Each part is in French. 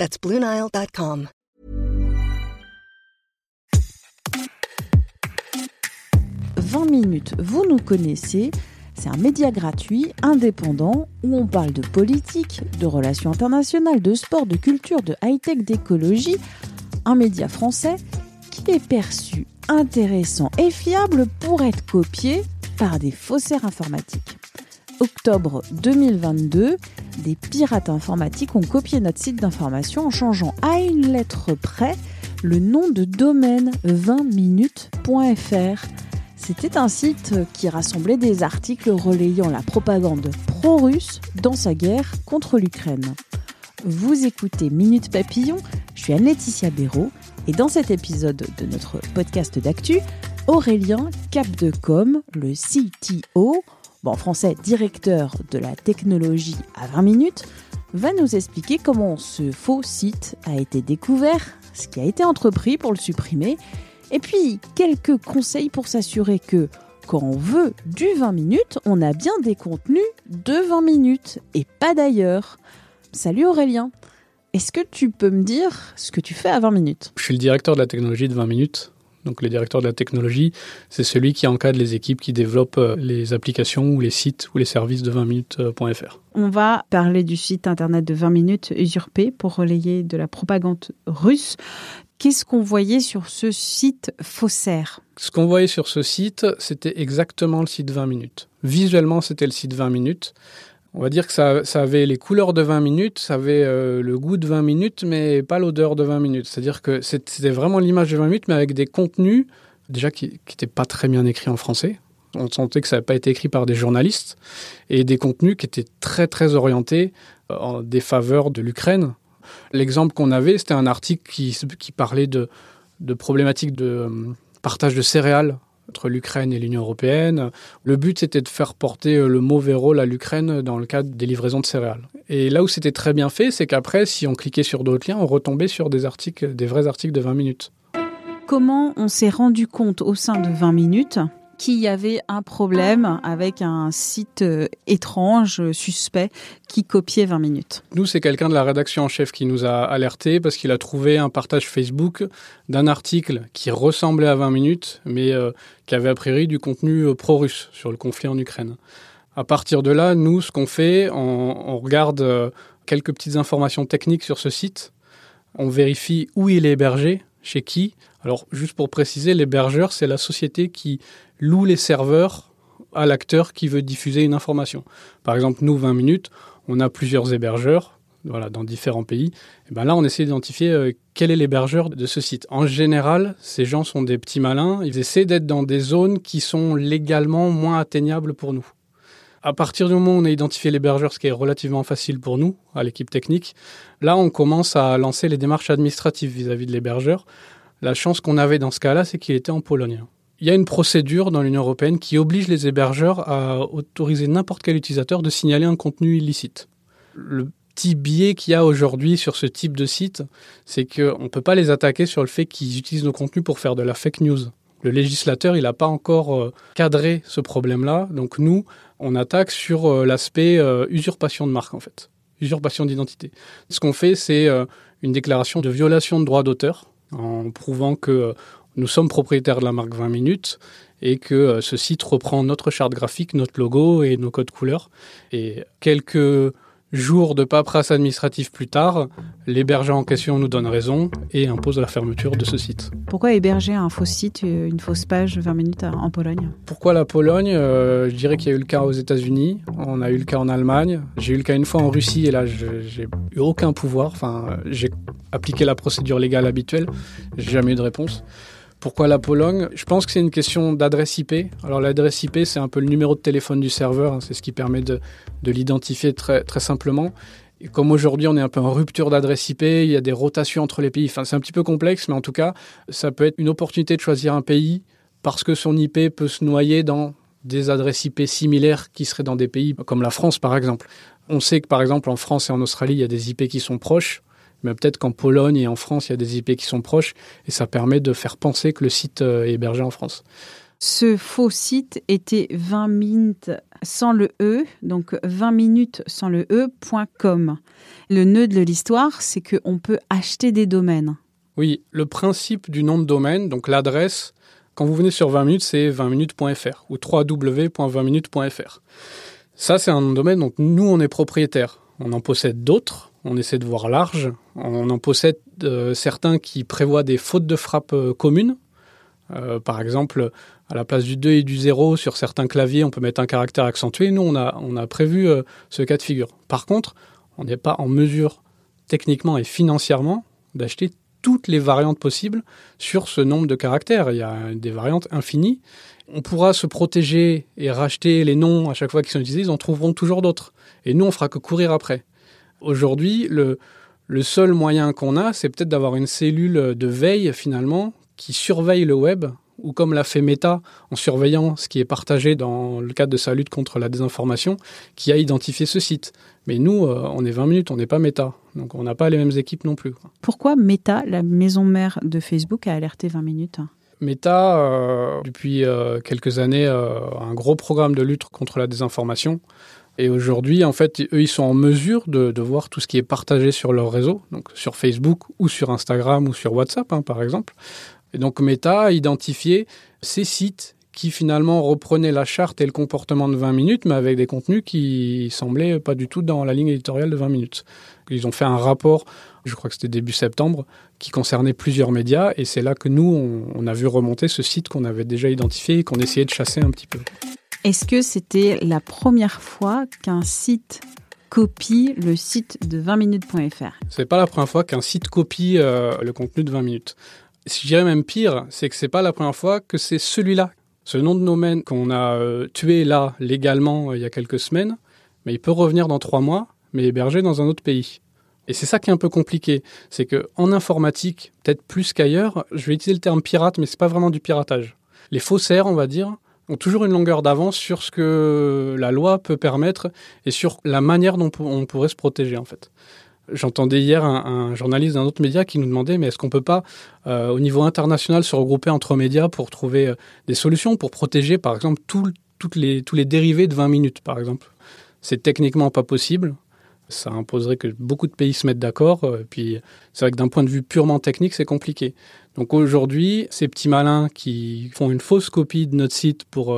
That's BlueNile.com. 20 minutes, vous nous connaissez. C'est un média gratuit, indépendant, où on parle de politique, de relations internationales, de sport, de culture, de high-tech, d'écologie. Un média français qui est perçu intéressant et fiable pour être copié par des faussaires informatiques. Octobre 2022, des pirates informatiques ont copié notre site d'information en changeant à une lettre près le nom de domaine 20minutes.fr. C'était un site qui rassemblait des articles relayant la propagande pro-russe dans sa guerre contre l'Ukraine. Vous écoutez Minute Papillon, je suis Anne-Laetitia Béraud et dans cet épisode de notre podcast d'actu, Aurélien Capdecom, le CTO, bon, en français directeur de la technologie à 20 minutes, va nous expliquer comment ce faux site a été découvert, ce qui a été entrepris pour le supprimer, et puis quelques conseils pour s'assurer que quand on veut du 20 minutes, on a bien des contenus de 20 minutes et pas d'ailleurs. Salut Aurélien, est-ce que tu peux me dire ce que tu fais à 20 minutes? Je suis le directeur de la technologie de 20 minutes. Donc le directeur de la technologie, c'est celui qui encadre les équipes qui développent euh, les applications ou les sites ou les services de 20minutes.fr. On va parler du site internet de 20 minutes usurpé pour relayer de la propagande russe. Qu'est-ce qu'on voyait sur ce site faussaire? Ce qu'on voyait sur ce site, c'était exactement le site 20 minutes. Visuellement, c'était le site 20 minutes. On va dire que ça, avait les couleurs de 20 minutes, ça avait euh, le goût de 20 minutes, mais pas l'odeur de 20 minutes. C'est-à-dire que c'était vraiment l'image de 20 minutes, mais avec des contenus, déjà qui n'étaient pas très bien écrits en français. On sentait que ça n'avait pas été écrit par des journalistes, et des contenus qui étaient très très orientés euh, en défaveur de l'Ukraine. L'exemple qu'on avait, c'était un article qui, parlait de, de problématiques de euh, partage de céréales entre l'Ukraine et l'Union européenne. Le but, c'était de faire porter euh, le mauvais rôle à l'Ukraine dans le cadre des livraisons de céréales. Et là où c'était très bien fait, c'est qu'après, si on cliquait sur d'autres liens, on retombait sur des articles, des vrais articles de 20 minutes. Comment on s'est rendu compte au sein de 20 minutes qu'il y avait un problème avec un site euh, étrange, euh, suspect, qui copiait 20 minutes. Nous, c'est quelqu'un de la rédaction en chef qui nous a alerté parce qu'il a trouvé un partage Facebook d'un article qui ressemblait à 20 minutes, mais euh, qui avait a priori du contenu pro-russe sur le conflit en Ukraine. À partir de là, nous, ce qu'on fait, on, regarde quelques petites informations techniques sur ce site, on vérifie où il est hébergé, chez qui. Alors, juste pour préciser, l'hébergeur, c'est la société qui loue les serveurs à l'acteur qui veut diffuser une information. Par exemple, nous, 20 minutes, on a plusieurs hébergeurs voilà, dans différents pays. Et ben là, on essaie d'identifier euh, quel est l'hébergeur de ce site. En général, ces gens sont des petits malins. Ils essaient d'être dans des zones qui sont légalement moins atteignables pour nous. À partir du moment où on a identifié l'hébergeur, ce qui est relativement facile pour nous, à l'équipe technique, là, on commence à lancer les démarches administratives vis-à-vis -vis de l'hébergeur. La chance qu'on avait dans ce cas-là, c'est qu'il était en Pologne. Il y a une procédure dans l'Union européenne qui oblige les hébergeurs à autoriser n'importe quel utilisateur de signaler un contenu illicite. Le petit biais qu'il y a aujourd'hui sur ce type de site, c'est qu'on ne peut pas les attaquer sur le fait qu'ils utilisent nos contenus pour faire de la fake news. Le législateur, il n'a pas encore euh, cadré ce problème-là. Donc nous, on attaque sur euh, l'aspect euh, usurpation de marque, en fait. Usurpation d'identité. Ce qu'on fait, c'est une déclaration de violation de droit d'auteur en prouvant que nous sommes propriétaires de la marque 20 minutes et que euh, ce site reprend notre charte graphique, notre logo et nos codes couleurs. Et quelques jours de paperasse administrative plus tard, l'hébergeur en question nous donne raison et impose la fermeture de ce site. Pourquoi héberger un faux site, euh, une fausse page 20 minutes en Pologne? Pourquoi la Pologne? Euh, Je dirais qu'il y a eu le cas aux États-Unis, on a eu le cas en Allemagne, j'ai eu le cas une fois en Russie et là j'ai eu aucun pouvoir. Enfin, j'ai appliqué la procédure légale habituelle, j'ai jamais eu de réponse. Pourquoi la Pologne? Je pense que c'est une question d'adresse IP. Alors l'adresse IP, c'est un peu le numéro de téléphone du serveur, hein, c'est ce qui permet de, l'identifier très, très simplement. Et comme aujourd'hui, on est un peu en rupture d'adresse IP, il y a des rotations entre les pays. Enfin, c'est un petit peu complexe, mais en tout cas, ça peut être une opportunité de choisir un pays parce que son IP peut se noyer dans des adresses IP similaires qui seraient dans des pays comme la France, par exemple. On sait que, par exemple, en France et en Australie, il y a des IP qui sont proches, mais peut-être qu'en Pologne et en France, il y a des IP qui sont proches, et ça permet de faire penser que le site euh, est hébergé en France. Ce faux site était 20 minutes sans le E, donc 20 minutes sans le E.com. Le nœud de l'histoire, c'est qu'on peut acheter des domaines. Oui, le principe du nom de domaine, donc l'adresse, quand vous venez sur 20 minutes, c'est 20minutes.fr ou www.20minutes.fr. Ça, c'est un nom de domaine, donc nous, on est propriétaire. On en possède d'autres, on essaie de voir large. On en possède euh, certains qui prévoient des fautes de frappe euh, communes. Euh, par exemple, à la place du 2 et du 0, sur certains claviers, on peut mettre un caractère accentué. Nous, on a, on a prévu ce cas de figure. Par contre, on n'est pas en mesure, techniquement et financièrement, d'acheter toutes les variantes possibles sur ce nombre de caractères. Il y a des variantes infinies. On pourra se protéger et racheter les noms à chaque fois qu'ils sont utilisés, ils en trouveront toujours d'autres. Et nous, on fera que courir après. Aujourd'hui, le, le seul moyen qu'on a, c'est peut-être d'avoir une cellule de veille, finalement, qui surveille le web, ou comme l'a fait Meta, en surveillant ce qui est partagé dans le cadre de sa lutte contre la désinformation, qui a identifié ce site. Mais nous, euh, on est 20 minutes, on n'est pas Meta. Donc on n'a pas les mêmes équipes non plus. Pourquoi Meta, la maison mère de Facebook, a alerté 20 minutes? Meta, euh, depuis euh, quelques années, a un gros programme de lutte contre la désinformation. Et aujourd'hui, en fait, eux, ils sont en mesure de, voir tout ce qui est partagé sur leur réseau, donc sur Facebook ou sur Instagram ou sur WhatsApp, hein, par exemple. Et donc Meta a identifié ces sites qui finalement reprenaient la charte et le comportement de 20 minutes, mais avec des contenus qui semblaient pas du tout dans la ligne éditoriale de 20 minutes. Ils ont fait un rapport, je crois que c'était début septembre, qui concernait plusieurs médias, et c'est là que nous, on, a vu remonter ce site qu'on avait déjà identifié et qu'on essayait de chasser un petit peu. Est-ce que c'était la première fois qu'un site copie le site de 20minutes.fr C'est pas la première fois qu'un site copie euh, le contenu de 20 minutes. Si je dirais même pire, c'est que c'est pas la première fois que c'est celui-là ce nom de domaine qu'on a euh, tué là légalement euh, il y a quelques semaines, mais il peut revenir dans trois mois, mais hébergé dans un autre pays. Et c'est ça qui est un peu compliqué, c'est que en informatique, peut-être plus qu'ailleurs, je vais utiliser le terme pirate, mais c'est pas vraiment du piratage. Les faussaires, on va dire, ont toujours une longueur d'avance sur ce que la loi peut permettre et sur la manière dont on pourrait se protéger en fait. J'entendais hier un, journaliste d'un autre média qui nous demandait mais est-ce qu'on peut pas euh, au niveau international se regrouper entre médias pour trouver euh, des solutions pour protéger par exemple les, tous les dérivés de 20 minutes par exemple? C'est techniquement pas possible. Ça imposerait que beaucoup de pays se mettent d'accord. Euh, puis c'est vrai que d'un point de vue purement technique, c'est compliqué. Donc aujourd'hui, ces petits malins qui font une fausse copie de notre site pour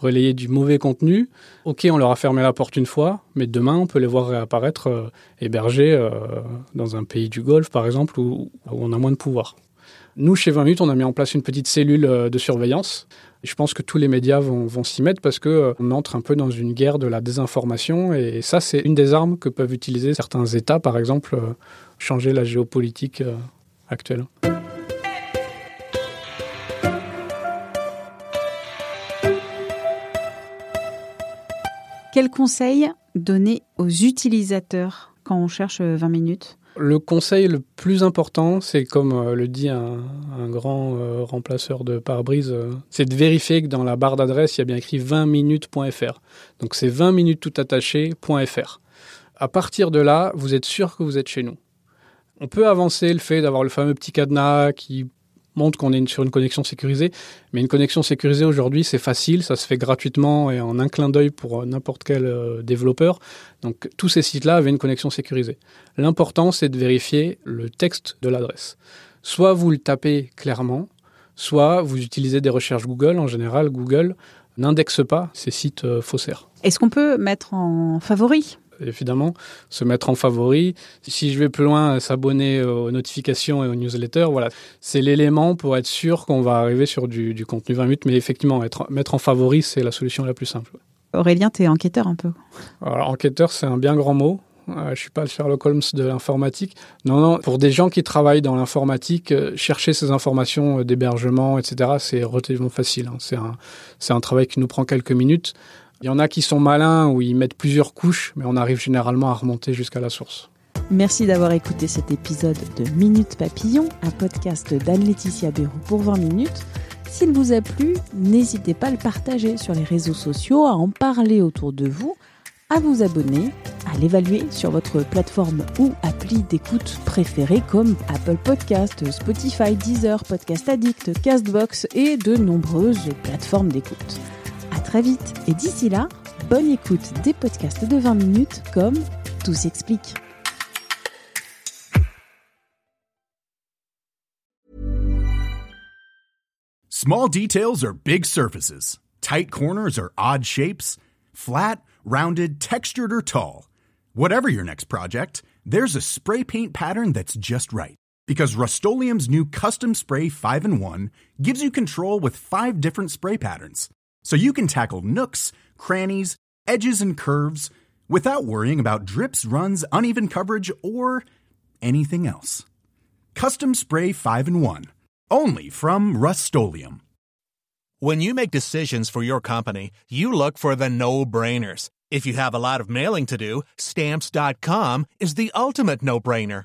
relayer du mauvais contenu. Ok, on leur a fermé la porte une fois, mais demain, on peut les voir réapparaître euh, hébergés euh, dans un pays du Golfe, par exemple, où, on a moins de pouvoir. Nous, chez 20 minutes, on a mis en place une petite cellule euh, de surveillance. Je pense que tous les médias vont, vont s'y mettre parce qu'on entre un peu dans une guerre de la désinformation et ça, c'est une des armes que peuvent utiliser certains États, par exemple, changer la géopolitique actuelle. Quel conseil donner aux utilisateurs quand on cherche 20 minutes? Le conseil le plus important, c'est comme euh, le dit un, grand euh, remplaceur de pare-brise, euh, c'est de vérifier que dans la barre d'adresse, il y a bien écrit 20minutes.fr. Donc c'est 20 minutes tout attaché.fr. À partir de là, vous êtes sûr que vous êtes chez nous. On peut avancer le fait d'avoir le fameux petit cadenas qui montre qu'on est sur une connexion sécurisée. Mais une connexion sécurisée aujourd'hui, c'est facile, ça se fait gratuitement et en un clin d'œil pour n'importe quel euh, développeur. Donc tous ces sites-là avaient une connexion sécurisée. L'important, c'est de vérifier le texte de l'adresse. Soit vous le tapez clairement, soit vous utilisez des recherches Google. En général, Google n'indexe pas ces sites euh, faussaires. Est-ce qu'on peut mettre en favori? Évidemment, se mettre en favori. Si je vais plus loin, s'abonner aux notifications et aux newsletters, voilà. C'est l'élément pour être sûr qu'on va arriver sur du, contenu 20 minutes. Mais effectivement, mettre en favori, c'est la solution la plus simple. Aurélien, tu es enquêteur un peu. Alors, enquêteur, c'est un bien grand mot. Euh, je suis pas le Sherlock Holmes de l'informatique. Non, non, pour des gens qui travaillent dans l'informatique, euh, chercher ces informations euh, d'hébergement, etc., c'est relativement facile. Hein. C'est un, un travail qui nous prend quelques minutes. Il y en a qui sont malins où ils mettent plusieurs couches, mais on arrive généralement à remonter jusqu'à la source. Merci d'avoir écouté cet épisode de Minute Papillon, un podcast d'Anne-Laetitia Béroux pour 20 minutes. S'il vous a plu, n'hésitez pas à le partager sur les réseaux sociaux, à en parler autour de vous, à vous abonner, à l'évaluer sur votre plateforme ou appli d'écoute préférée comme Apple Podcast, Spotify, Deezer, Podcast Addict, Castbox et de nombreuses plateformes d'écoute. Très vite et d'ici là, bonne écoute des podcasts de 20 minutes comme Tout s'explique. Small details are big surfaces. Tight corners are odd shapes. Flat, rounded, textured, or tall. Whatever your next project, there's a spray paint pattern that's just right. Because Rust new Custom Spray 5 in 1 gives you control with five different spray patterns. So you can tackle nooks, crannies, edges, and curves without worrying about drips, runs, uneven coverage, or anything else. Custom Spray 5 in 1. Only from Rust When you make decisions for your company, you look for the no brainers. If you have a lot of mailing to do, stamps.com is the ultimate no brainer.